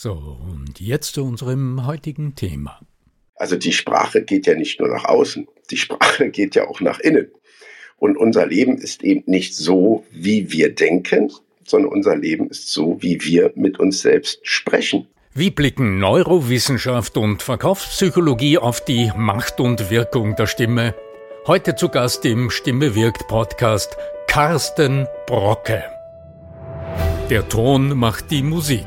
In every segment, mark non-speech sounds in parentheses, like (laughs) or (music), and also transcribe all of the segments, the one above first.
So, und jetzt zu unserem heutigen Thema. Also die Sprache geht ja nicht nur nach außen, die Sprache (laughs) geht ja auch nach innen. Und unser Leben ist eben nicht so, wie wir denken, sondern unser Leben ist so, wie wir mit uns selbst sprechen. Wie blicken Neurowissenschaft und Verkaufspsychologie auf die Macht und Wirkung der Stimme? Heute zu Gast im Stimme wirkt Podcast Carsten Brocke. Der Ton macht die Musik.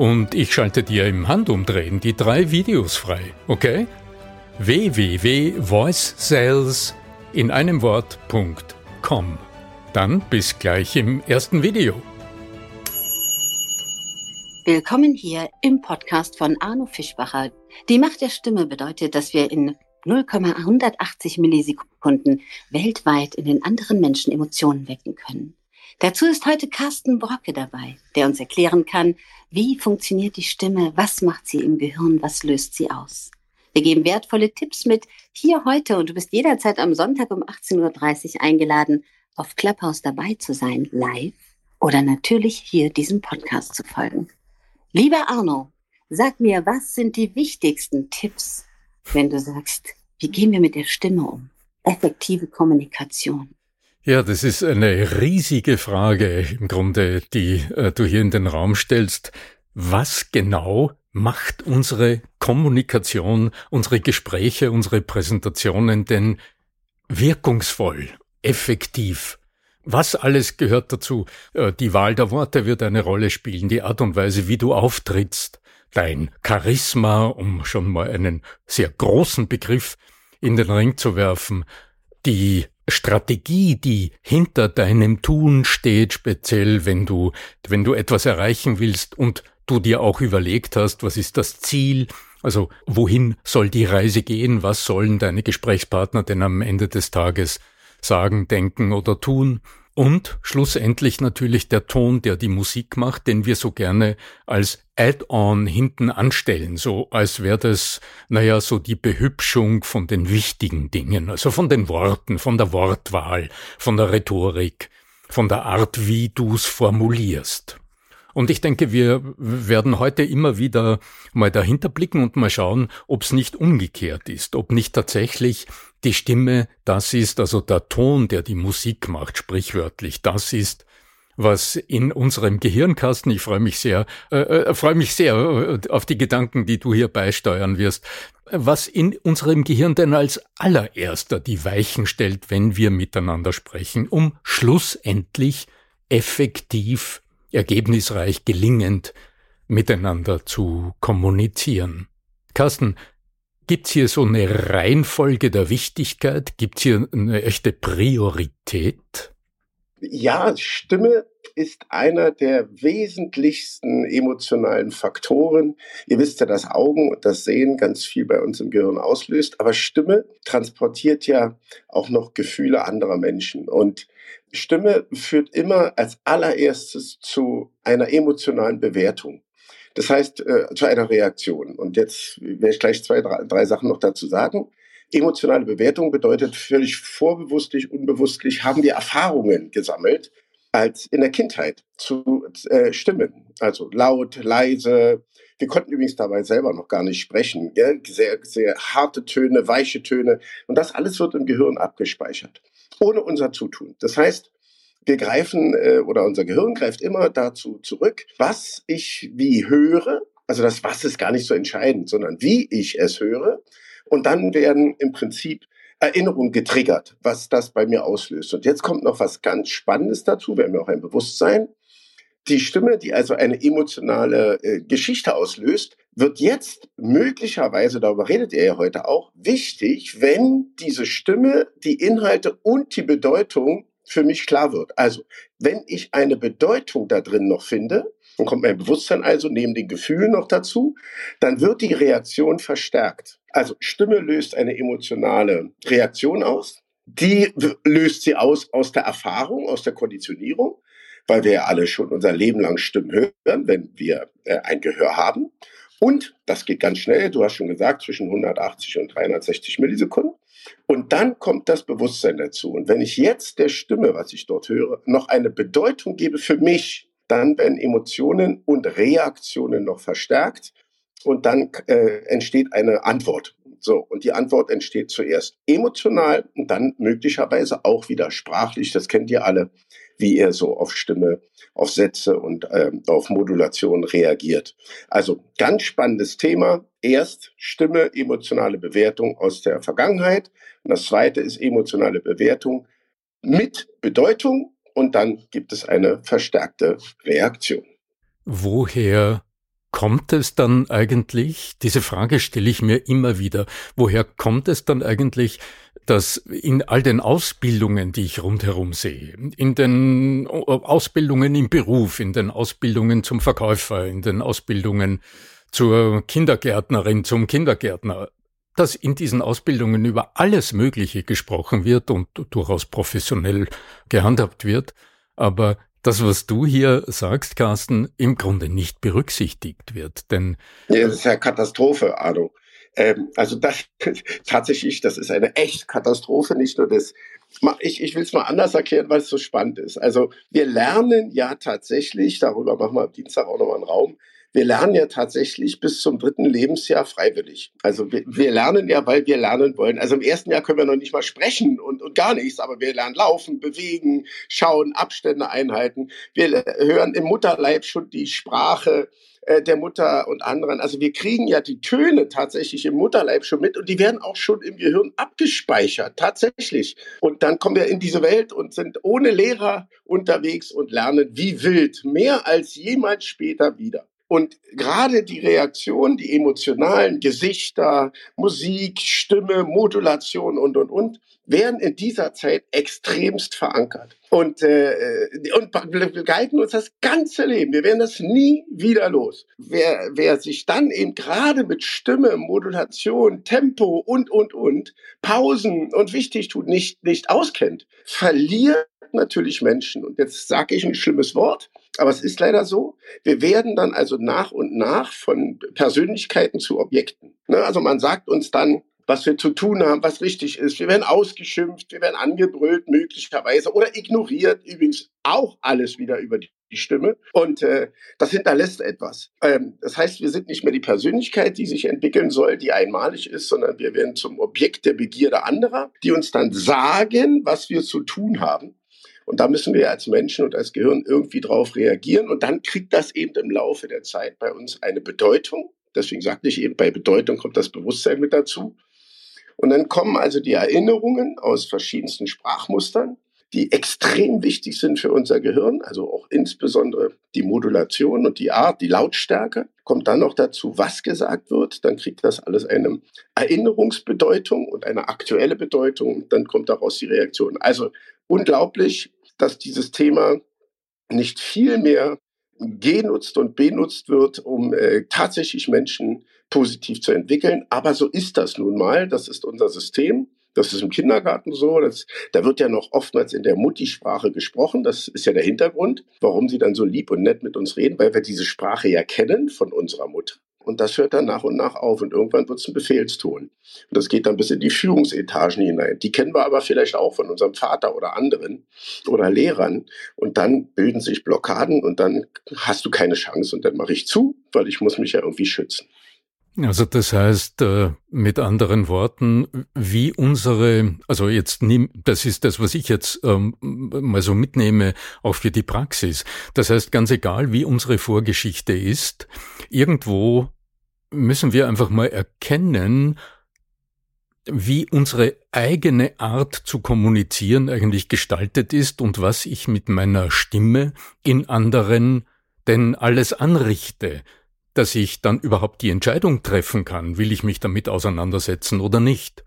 und ich schalte dir im Handumdrehen die drei Videos frei, okay? www.voicesales in einem Wort.com. Dann bis gleich im ersten Video. Willkommen hier im Podcast von Arno Fischbacher. Die Macht der Stimme bedeutet, dass wir in 0,180 Millisekunden weltweit in den anderen Menschen Emotionen wecken können. Dazu ist heute Carsten Brocke dabei, der uns erklären kann, wie funktioniert die Stimme, was macht sie im Gehirn, was löst sie aus. Wir geben wertvolle Tipps mit hier heute und du bist jederzeit am Sonntag um 18.30 Uhr eingeladen, auf Clubhouse dabei zu sein, live oder natürlich hier diesem Podcast zu folgen. Lieber Arno, sag mir, was sind die wichtigsten Tipps wenn du sagst, wie gehen wir mit der Stimme um? Effektive Kommunikation. Ja, das ist eine riesige Frage im Grunde, die äh, du hier in den Raum stellst. Was genau macht unsere Kommunikation, unsere Gespräche, unsere Präsentationen denn wirkungsvoll, effektiv? Was alles gehört dazu? Äh, die Wahl der Worte wird eine Rolle spielen, die Art und Weise, wie du auftrittst, dein Charisma, um schon mal einen sehr großen Begriff in den Ring zu werfen, die Strategie, die hinter deinem Tun steht, speziell wenn du, wenn du etwas erreichen willst und du dir auch überlegt hast, was ist das Ziel, also wohin soll die Reise gehen, was sollen deine Gesprächspartner denn am Ende des Tages sagen, denken oder tun und schlussendlich natürlich der Ton, der die Musik macht, den wir so gerne als Add-on hinten anstellen, so als wäre das, naja, so die Behübschung von den wichtigen Dingen, also von den Worten, von der Wortwahl, von der Rhetorik, von der Art, wie du's formulierst. Und ich denke, wir werden heute immer wieder mal dahinter blicken und mal schauen, ob es nicht umgekehrt ist, ob nicht tatsächlich die Stimme das ist, also der Ton, der die Musik macht, sprichwörtlich, das ist, was in unserem Gehirnkasten, ich freue mich sehr, äh, äh, freue mich sehr äh, auf die Gedanken, die du hier beisteuern wirst, was in unserem Gehirn denn als allererster die Weichen stellt, wenn wir miteinander sprechen, um schlussendlich effektiv ergebnisreich gelingend miteinander zu kommunizieren. Carsten, gibt's hier so eine Reihenfolge der Wichtigkeit? Gibt's hier eine echte Priorität? Ja, Stimme ist einer der wesentlichsten emotionalen Faktoren. Ihr wisst ja, dass Augen und das Sehen ganz viel bei uns im Gehirn auslöst, aber Stimme transportiert ja auch noch Gefühle anderer Menschen und Stimme führt immer als allererstes zu einer emotionalen Bewertung. Das heißt, äh, zu einer Reaktion. Und jetzt werde ich gleich zwei, drei, drei Sachen noch dazu sagen. Emotionale Bewertung bedeutet völlig vorbewusstlich, unbewusstlich haben wir Erfahrungen gesammelt als in der Kindheit zu äh, Stimmen. Also laut, leise. Wir konnten übrigens dabei selber noch gar nicht sprechen. Ja? Sehr, sehr harte Töne, weiche Töne. Und das alles wird im Gehirn abgespeichert. Ohne unser Zutun. Das heißt, wir greifen äh, oder unser Gehirn greift immer dazu zurück, was ich wie höre. Also das Was ist gar nicht so entscheidend, sondern wie ich es höre und dann werden im Prinzip Erinnerungen getriggert, was das bei mir auslöst. Und jetzt kommt noch was ganz Spannendes dazu. Wir haben ja auch ein Bewusstsein. Die Stimme, die also eine emotionale äh, Geschichte auslöst, wird jetzt möglicherweise, darüber redet ihr ja heute auch, wichtig, wenn diese Stimme die Inhalte und die Bedeutung für mich klar wird. Also, wenn ich eine Bedeutung da drin noch finde, dann kommt mein Bewusstsein also neben den Gefühlen noch dazu, dann wird die Reaktion verstärkt. Also Stimme löst eine emotionale Reaktion aus. Die löst sie aus aus der Erfahrung, aus der Konditionierung, weil wir ja alle schon unser Leben lang Stimmen hören, wenn wir äh, ein Gehör haben. Und das geht ganz schnell, du hast schon gesagt, zwischen 180 und 360 Millisekunden. Und dann kommt das Bewusstsein dazu. Und wenn ich jetzt der Stimme, was ich dort höre, noch eine Bedeutung gebe für mich, dann werden Emotionen und Reaktionen noch verstärkt und dann äh, entsteht eine Antwort. So, und die Antwort entsteht zuerst emotional und dann möglicherweise auch wieder sprachlich. Das kennt ihr alle, wie ihr so auf Stimme, auf Sätze und äh, auf Modulation reagiert. Also ganz spannendes Thema. Erst Stimme, emotionale Bewertung aus der Vergangenheit. Und das zweite ist emotionale Bewertung mit Bedeutung und dann gibt es eine verstärkte Reaktion. Woher kommt es dann eigentlich, diese Frage stelle ich mir immer wieder, woher kommt es dann eigentlich, dass in all den Ausbildungen, die ich rundherum sehe, in den Ausbildungen im Beruf, in den Ausbildungen zum Verkäufer, in den Ausbildungen zur Kindergärtnerin, zum Kindergärtner, dass in diesen Ausbildungen über alles Mögliche gesprochen wird und durchaus professionell gehandhabt wird, aber das, was du hier sagst, Carsten, im Grunde nicht berücksichtigt wird. Denn das ist ja Katastrophe, Arno. Ähm, also das (laughs) tatsächlich, das ist eine echt Katastrophe, nicht nur das. Ich, ich will es mal anders erklären, weil es so spannend ist. Also wir lernen ja tatsächlich, darüber machen wir am Dienstag auch nochmal einen Raum, wir lernen ja tatsächlich bis zum dritten Lebensjahr freiwillig. Also wir, wir, lernen ja, weil wir lernen wollen. Also im ersten Jahr können wir noch nicht mal sprechen und, und gar nichts, aber wir lernen laufen, bewegen, schauen, Abstände einhalten. Wir hören im Mutterleib schon die Sprache äh, der Mutter und anderen. Also wir kriegen ja die Töne tatsächlich im Mutterleib schon mit und die werden auch schon im Gehirn abgespeichert, tatsächlich. Und dann kommen wir in diese Welt und sind ohne Lehrer unterwegs und lernen wie wild, mehr als jemals später wieder. Und gerade die Reaktion, die emotionalen Gesichter, Musik, Stimme, Modulation und, und, und, werden in dieser Zeit extremst verankert und, äh, und begleiten uns das ganze Leben. Wir werden das nie wieder los. Wer, wer sich dann eben gerade mit Stimme, Modulation, Tempo und, und, und, Pausen und wichtig tut, nicht, nicht auskennt, verliert natürlich Menschen. Und jetzt sage ich ein schlimmes Wort, aber es ist leider so. Wir werden dann also nach und nach von Persönlichkeiten zu Objekten. Ne? Also man sagt uns dann, was wir zu tun haben, was richtig ist. Wir werden ausgeschimpft, wir werden angebrüllt möglicherweise oder ignoriert. Übrigens auch alles wieder über die Stimme. Und äh, das hinterlässt etwas. Ähm, das heißt, wir sind nicht mehr die Persönlichkeit, die sich entwickeln soll, die einmalig ist, sondern wir werden zum Objekt der Begierde anderer, die uns dann sagen, was wir zu tun haben. Und da müssen wir als Menschen und als Gehirn irgendwie drauf reagieren. Und dann kriegt das eben im Laufe der Zeit bei uns eine Bedeutung. Deswegen sagte ich eben, bei Bedeutung kommt das Bewusstsein mit dazu. Und dann kommen also die Erinnerungen aus verschiedensten Sprachmustern, die extrem wichtig sind für unser Gehirn, also auch insbesondere die Modulation und die Art, die Lautstärke. Kommt dann noch dazu, was gesagt wird, dann kriegt das alles eine Erinnerungsbedeutung und eine aktuelle Bedeutung. Dann kommt daraus die Reaktion. Also unglaublich, dass dieses Thema nicht viel mehr genutzt und benutzt wird, um äh, tatsächlich Menschen positiv zu entwickeln. Aber so ist das nun mal. Das ist unser System. Das ist im Kindergarten so. Das, da wird ja noch oftmals in der Muttisprache gesprochen. Das ist ja der Hintergrund, warum sie dann so lieb und nett mit uns reden, weil wir diese Sprache ja kennen von unserer Mutter. Und das hört dann nach und nach auf und irgendwann wird es ein Befehlston. Und das geht dann bis in die Führungsetagen hinein. Die kennen wir aber vielleicht auch von unserem Vater oder anderen oder Lehrern. Und dann bilden sich Blockaden und dann hast du keine Chance und dann mache ich zu, weil ich muss mich ja irgendwie schützen. Also das heißt, äh, mit anderen Worten, wie unsere, also jetzt das ist das, was ich jetzt ähm, mal so mitnehme, auch für die Praxis. Das heißt, ganz egal, wie unsere Vorgeschichte ist, irgendwo müssen wir einfach mal erkennen, wie unsere eigene Art zu kommunizieren eigentlich gestaltet ist und was ich mit meiner Stimme in anderen denn alles anrichte dass ich dann überhaupt die Entscheidung treffen kann, will ich mich damit auseinandersetzen oder nicht.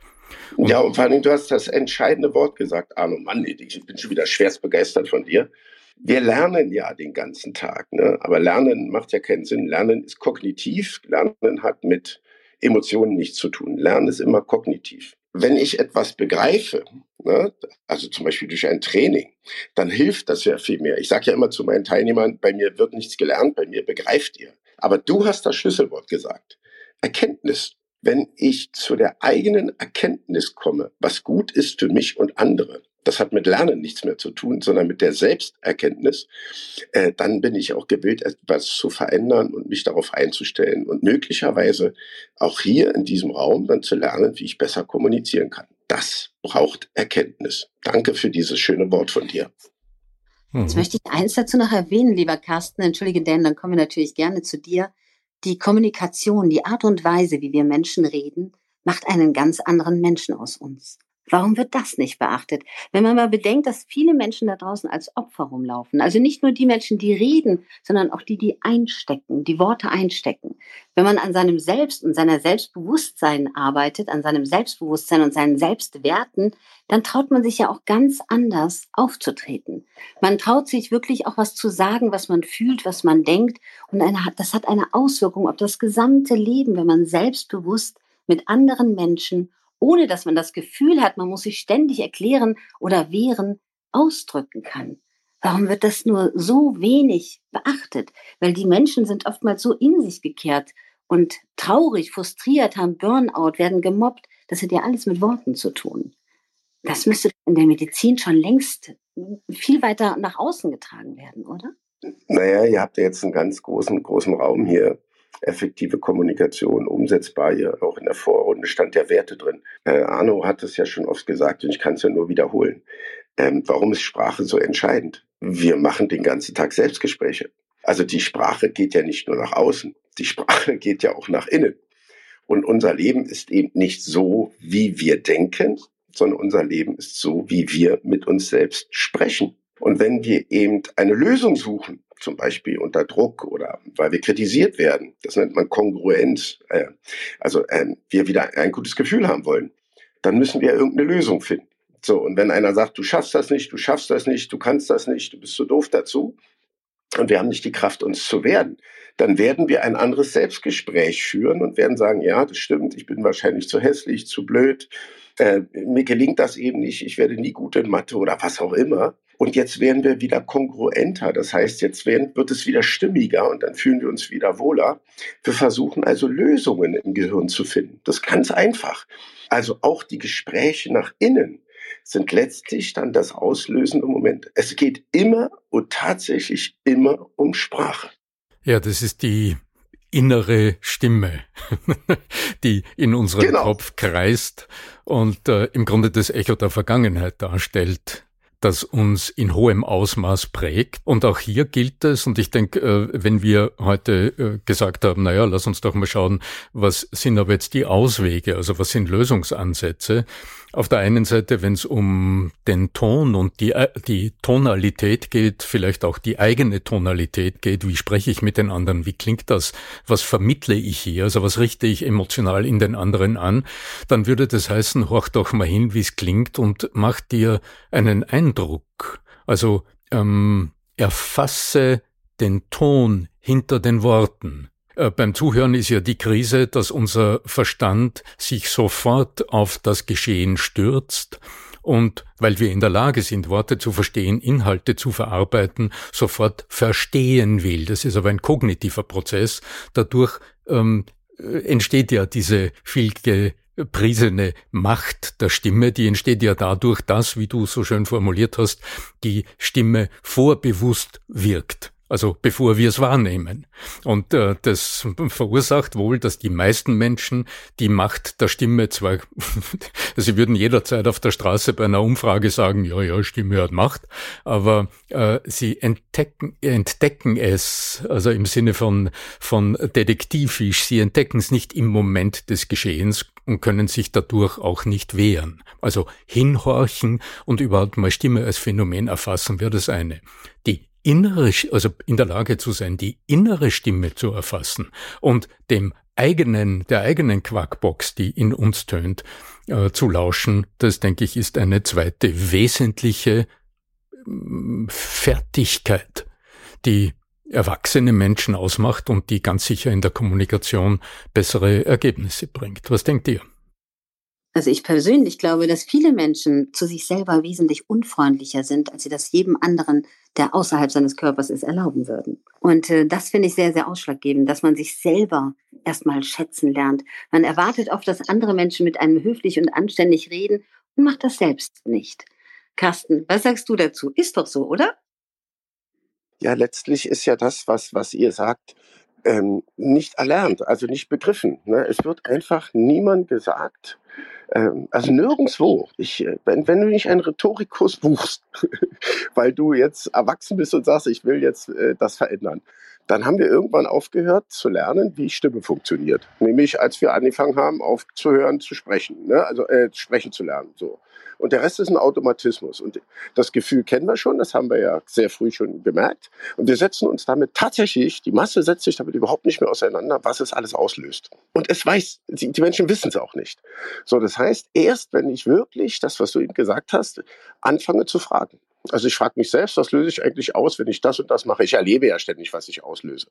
Und ja, und vor allem, du hast das entscheidende Wort gesagt, Arno Mann, ich bin schon wieder schwerst begeistert von dir. Wir lernen ja den ganzen Tag, ne? aber Lernen macht ja keinen Sinn. Lernen ist kognitiv, Lernen hat mit Emotionen nichts zu tun. Lernen ist immer kognitiv. Wenn ich etwas begreife, ne, also zum Beispiel durch ein Training, dann hilft das ja viel mehr. Ich sage ja immer zu meinen Teilnehmern, bei mir wird nichts gelernt, bei mir begreift ihr. Aber du hast das Schlüsselwort gesagt. Erkenntnis. Wenn ich zu der eigenen Erkenntnis komme, was gut ist für mich und andere, das hat mit Lernen nichts mehr zu tun, sondern mit der Selbsterkenntnis, äh, dann bin ich auch gewillt, etwas zu verändern und mich darauf einzustellen und möglicherweise auch hier in diesem Raum dann zu lernen, wie ich besser kommunizieren kann. Das braucht Erkenntnis. Danke für dieses schöne Wort von dir. Jetzt mhm. möchte ich eins dazu noch erwähnen, lieber Carsten. Entschuldige, Dan, dann kommen wir natürlich gerne zu dir. Die Kommunikation, die Art und Weise, wie wir Menschen reden, macht einen ganz anderen Menschen aus uns. Warum wird das nicht beachtet? Wenn man mal bedenkt, dass viele Menschen da draußen als Opfer rumlaufen, also nicht nur die Menschen, die reden, sondern auch die, die einstecken, die Worte einstecken. Wenn man an seinem Selbst und seiner Selbstbewusstsein arbeitet, an seinem Selbstbewusstsein und seinen Selbstwerten, dann traut man sich ja auch ganz anders aufzutreten. Man traut sich wirklich auch was zu sagen, was man fühlt, was man denkt. Und eine, das hat eine Auswirkung auf das gesamte Leben, wenn man selbstbewusst mit anderen Menschen ohne dass man das Gefühl hat, man muss sich ständig erklären oder wehren, ausdrücken kann. Warum wird das nur so wenig beachtet? Weil die Menschen sind oftmals so in sich gekehrt und traurig, frustriert, haben Burnout, werden gemobbt. Das hat ja alles mit Worten zu tun. Das müsste in der Medizin schon längst viel weiter nach außen getragen werden, oder? Naja, ihr habt ja jetzt einen ganz großen, großen Raum hier effektive Kommunikation umsetzbar. Hier auch in der Vorrunde stand der Werte drin. Äh, Arno hat es ja schon oft gesagt und ich kann es ja nur wiederholen. Ähm, warum ist Sprache so entscheidend? Wir machen den ganzen Tag Selbstgespräche. Also die Sprache geht ja nicht nur nach außen, die Sprache (laughs) geht ja auch nach innen. Und unser Leben ist eben nicht so, wie wir denken, sondern unser Leben ist so, wie wir mit uns selbst sprechen. Und wenn wir eben eine Lösung suchen, zum Beispiel unter Druck oder weil wir kritisiert werden. Das nennt man Kongruenz. Äh, also äh, wir wieder ein gutes Gefühl haben wollen. Dann müssen wir irgendeine Lösung finden. So, und wenn einer sagt, du schaffst das nicht, du schaffst das nicht, du kannst das nicht, du bist zu so doof dazu, und wir haben nicht die Kraft, uns zu werden, dann werden wir ein anderes Selbstgespräch führen und werden sagen, ja, das stimmt, ich bin wahrscheinlich zu hässlich, zu blöd, äh, mir gelingt das eben nicht, ich werde nie gut in Mathe oder was auch immer. Und jetzt werden wir wieder kongruenter. Das heißt, jetzt werden, wird es wieder stimmiger und dann fühlen wir uns wieder wohler. Wir versuchen also Lösungen im Gehirn zu finden. Das ist ganz einfach. Also auch die Gespräche nach innen sind letztlich dann das auslösende Moment. Es geht immer und tatsächlich immer um Sprache. Ja, das ist die innere Stimme, (laughs) die in unserem genau. Kopf kreist und äh, im Grunde das Echo der Vergangenheit darstellt das uns in hohem Ausmaß prägt. Und auch hier gilt es, und ich denke, äh, wenn wir heute äh, gesagt haben, naja, lass uns doch mal schauen, was sind aber jetzt die Auswege, also was sind Lösungsansätze, auf der einen Seite, wenn es um den Ton und die, äh, die Tonalität geht, vielleicht auch die eigene Tonalität geht, wie spreche ich mit den anderen, wie klingt das, was vermittle ich hier, also was richte ich emotional in den anderen an, dann würde das heißen, horch doch mal hin, wie es klingt und mach dir einen Eindruck Also ähm, erfasse den Ton hinter den Worten. Äh, beim Zuhören ist ja die Krise, dass unser Verstand sich sofort auf das Geschehen stürzt und weil wir in der Lage sind, Worte zu verstehen, Inhalte zu verarbeiten, sofort verstehen will. Das ist aber ein kognitiver Prozess. Dadurch ähm, äh, entsteht ja diese viel gepriesene Macht der Stimme, die entsteht ja dadurch, dass, wie du so schön formuliert hast, die Stimme vorbewusst wirkt also bevor wir es wahrnehmen. Und äh, das verursacht wohl, dass die meisten Menschen die Macht der Stimme zwar, (laughs) sie würden jederzeit auf der Straße bei einer Umfrage sagen, ja, ja, Stimme hat Macht, aber äh, sie entdecken, entdecken es, also im Sinne von, von detektivisch, sie entdecken es nicht im Moment des Geschehens und können sich dadurch auch nicht wehren. Also hinhorchen und überhaupt mal Stimme als Phänomen erfassen wäre das eine. Die innere, also in der Lage zu sein, die innere Stimme zu erfassen und dem eigenen, der eigenen Quackbox, die in uns tönt, äh, zu lauschen, das denke ich ist eine zweite wesentliche mm, Fertigkeit, die erwachsene Menschen ausmacht und die ganz sicher in der Kommunikation bessere Ergebnisse bringt. Was denkt ihr? Also ich persönlich glaube, dass viele Menschen zu sich selber wesentlich unfreundlicher sind, als sie das jedem anderen, der außerhalb seines Körpers ist, erlauben würden. Und äh, das finde ich sehr, sehr ausschlaggebend, dass man sich selber erstmal schätzen lernt. Man erwartet oft, dass andere Menschen mit einem höflich und anständig reden und macht das selbst nicht. Carsten, was sagst du dazu? Ist doch so, oder? Ja, letztlich ist ja das, was, was ihr sagt, ähm, nicht erlernt, also nicht begriffen. Ne? Es wird einfach niemand gesagt, ähm, also nirgendwo. Ich, äh, wenn, wenn du nicht einen Rhetorikkurs buchst, (laughs) weil du jetzt erwachsen bist und sagst, ich will jetzt äh, das verändern, dann haben wir irgendwann aufgehört zu lernen, wie Stimme funktioniert. Nämlich als wir angefangen haben, aufzuhören zu sprechen, ne? also äh, sprechen zu lernen. So. Und der Rest ist ein Automatismus. Und das Gefühl kennen wir schon, das haben wir ja sehr früh schon gemerkt. Und wir setzen uns damit tatsächlich, die Masse setzt sich damit überhaupt nicht mehr auseinander, was es alles auslöst. Und es weiß, die Menschen wissen es auch nicht. So, das heißt, erst wenn ich wirklich das, was du eben gesagt hast, anfange zu fragen. Also ich frage mich selbst, was löse ich eigentlich aus, wenn ich das und das mache? Ich erlebe ja ständig, was ich auslöse.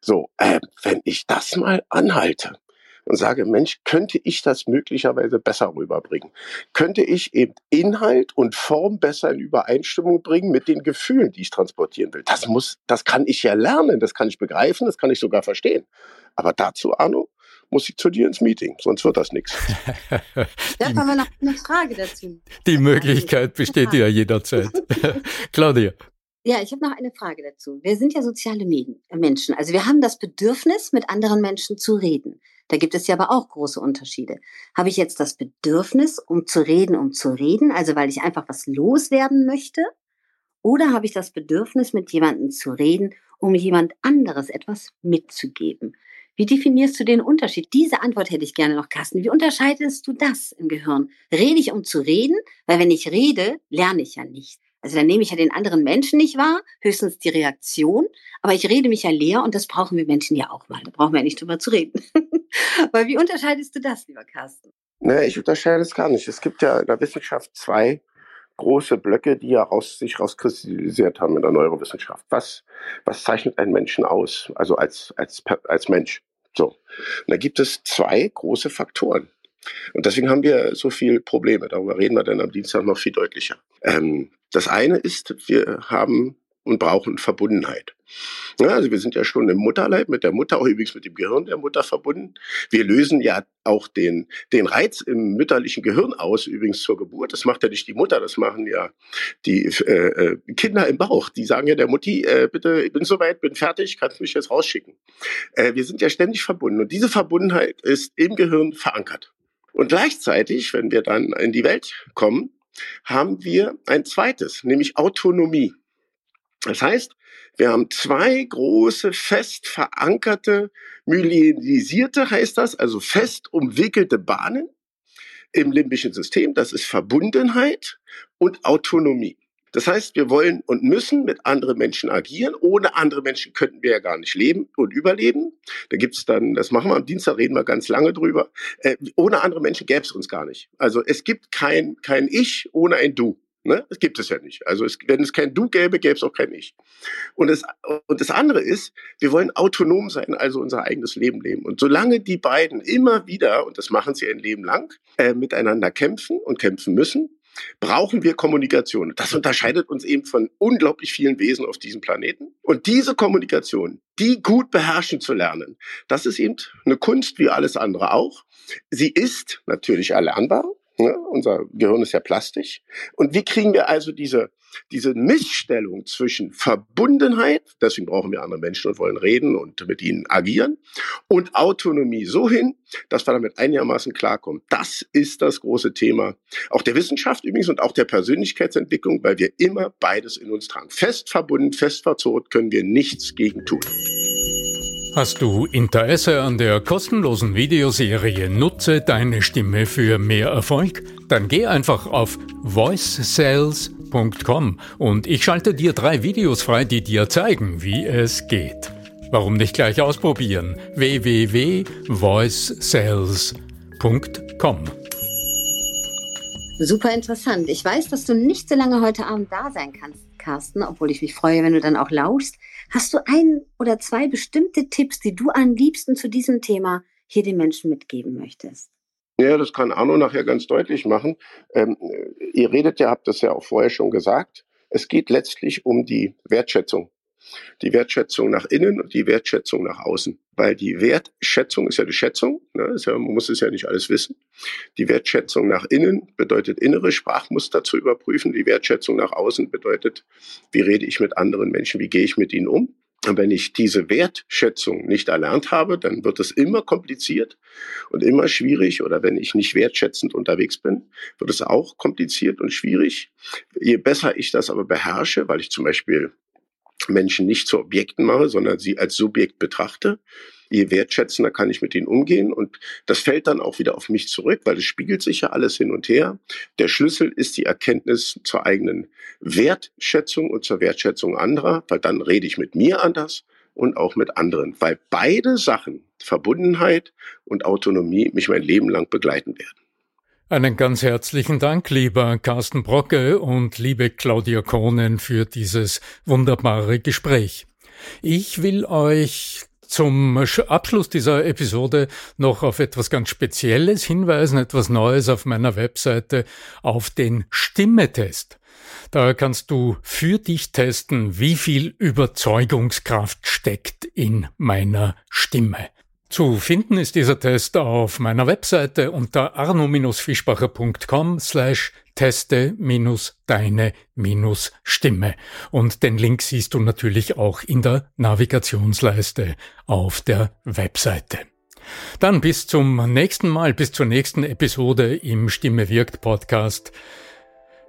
So, äh, wenn ich das mal anhalte und sage, Mensch, könnte ich das möglicherweise besser rüberbringen? Könnte ich eben Inhalt und Form besser in Übereinstimmung bringen mit den Gefühlen, die ich transportieren will? Das muss, das kann ich ja lernen, das kann ich begreifen, das kann ich sogar verstehen. Aber dazu, Arno, muss ich zu dir ins Meeting, sonst wird das nichts. (laughs) Da haben wir noch eine Frage dazu. Die Möglichkeit besteht ja jederzeit. (laughs) Claudia. Ja, ich habe noch eine Frage dazu. Wir sind ja soziale Menschen. Also wir haben das Bedürfnis, mit anderen Menschen zu reden. Da gibt es ja aber auch große Unterschiede. Habe ich jetzt das Bedürfnis, um zu reden, um zu reden, also weil ich einfach was loswerden möchte? Oder habe ich das Bedürfnis, mit jemandem zu reden, um jemand anderes etwas mitzugeben? Wie definierst du den Unterschied? Diese Antwort hätte ich gerne noch, Carsten. Wie unterscheidest du das im Gehirn? Rede ich, um zu reden? Weil wenn ich rede, lerne ich ja nicht. Also dann nehme ich ja den anderen Menschen nicht wahr, höchstens die Reaktion, aber ich rede mich ja leer und das brauchen wir Menschen ja auch mal. Da brauchen wir ja nicht drüber zu reden. (laughs) (laughs) Weil wie unterscheidest du das, lieber Carsten? Nee, ich unterscheide es gar nicht. Es gibt ja in der Wissenschaft zwei große Blöcke, die ja raus, sich rauskristallisiert haben in der Neurowissenschaft. Was, was zeichnet einen Menschen aus? Also als, als, als Mensch. So. Und da gibt es zwei große Faktoren. Und deswegen haben wir so viel Probleme. Darüber reden wir dann am Dienstag noch viel deutlicher. Ähm, das eine ist, wir haben und brauchen Verbundenheit. Ja, also wir sind ja schon im Mutterleib mit der Mutter, auch übrigens mit dem Gehirn der Mutter verbunden. Wir lösen ja auch den, den Reiz im mütterlichen Gehirn aus, übrigens zur Geburt. Das macht ja nicht die Mutter, das machen ja die äh, äh Kinder im Bauch. Die sagen ja der Mutti, äh, bitte, ich bin soweit, bin fertig, kannst mich jetzt rausschicken. Äh, wir sind ja ständig verbunden und diese Verbundenheit ist im Gehirn verankert. Und gleichzeitig, wenn wir dann in die Welt kommen, haben wir ein zweites, nämlich Autonomie. Das heißt, wir haben zwei große, fest verankerte, myelisierte heißt das, also fest umwickelte Bahnen im limbischen System. Das ist Verbundenheit und Autonomie. Das heißt, wir wollen und müssen mit anderen Menschen agieren. Ohne andere Menschen könnten wir ja gar nicht leben und überleben. Da gibt's dann, das machen wir am Dienstag, reden wir ganz lange drüber. Äh, ohne andere Menschen gäbe es uns gar nicht. Also es gibt kein, kein Ich ohne ein Du. Ne? Das gibt es ja nicht. Also es, wenn es kein Du gäbe, gäbe es auch kein Ich. Und das, und das andere ist, wir wollen autonom sein, also unser eigenes Leben leben. Und solange die beiden immer wieder, und das machen sie ein Leben lang, äh, miteinander kämpfen und kämpfen müssen, brauchen wir Kommunikation. Das unterscheidet uns eben von unglaublich vielen Wesen auf diesem Planeten. Und diese Kommunikation, die gut beherrschen zu lernen, das ist eben eine Kunst wie alles andere auch. Sie ist natürlich erlernbar. Ne? Unser Gehirn ist ja plastisch. Und wie kriegen wir also diese, diese Missstellung zwischen Verbundenheit, deswegen brauchen wir andere Menschen und wollen reden und mit ihnen agieren, und Autonomie so hin, dass wir damit einigermaßen klarkommen. Das ist das große Thema auch der Wissenschaft übrigens und auch der Persönlichkeitsentwicklung, weil wir immer beides in uns tragen. Fest verbunden, fest verzurrt können wir nichts gegen tun. Hast du Interesse an der kostenlosen Videoserie Nutze deine Stimme für mehr Erfolg? Dann geh einfach auf voicesales.com und ich schalte dir drei Videos frei, die dir zeigen, wie es geht. Warum nicht gleich ausprobieren? www.voicesales.com Super interessant. Ich weiß, dass du nicht so lange heute Abend da sein kannst, Carsten, obwohl ich mich freue, wenn du dann auch lauschst. Hast du ein oder zwei bestimmte Tipps, die du am liebsten zu diesem Thema hier den Menschen mitgeben möchtest? Ja, das kann Arno nachher ganz deutlich machen. Ähm, ihr redet ja, habt das ja auch vorher schon gesagt. Es geht letztlich um die Wertschätzung. Die Wertschätzung nach innen und die Wertschätzung nach außen. Weil die Wertschätzung ist ja die Schätzung, ne? ja, man muss es ja nicht alles wissen. Die Wertschätzung nach innen bedeutet innere Sprachmuster zu überprüfen. Die Wertschätzung nach außen bedeutet, wie rede ich mit anderen Menschen, wie gehe ich mit ihnen um. Und wenn ich diese Wertschätzung nicht erlernt habe, dann wird es immer kompliziert und immer schwierig. Oder wenn ich nicht wertschätzend unterwegs bin, wird es auch kompliziert und schwierig. Je besser ich das aber beherrsche, weil ich zum Beispiel Menschen nicht zu Objekten mache, sondern sie als Subjekt betrachte, je wertschätzender kann ich mit ihnen umgehen. Und das fällt dann auch wieder auf mich zurück, weil es spiegelt sich ja alles hin und her. Der Schlüssel ist die Erkenntnis zur eigenen Wertschätzung und zur Wertschätzung anderer, weil dann rede ich mit mir anders und auch mit anderen, weil beide Sachen, Verbundenheit und Autonomie, mich mein Leben lang begleiten werden. Einen ganz herzlichen Dank, lieber Carsten Brocke und liebe Claudia Kohnen, für dieses wunderbare Gespräch. Ich will euch zum Abschluss dieser Episode noch auf etwas ganz Spezielles hinweisen, etwas Neues auf meiner Webseite, auf den Stimmetest. Da kannst du für dich testen, wie viel Überzeugungskraft steckt in meiner Stimme. Zu finden ist dieser Test auf meiner Webseite unter arno-fischbacher.com slash teste-deine-stimme. Und den Link siehst du natürlich auch in der Navigationsleiste auf der Webseite. Dann bis zum nächsten Mal, bis zur nächsten Episode im Stimme wirkt Podcast.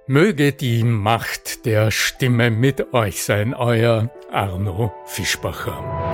Möge die Macht der Stimme mit euch sein, euer Arno Fischbacher.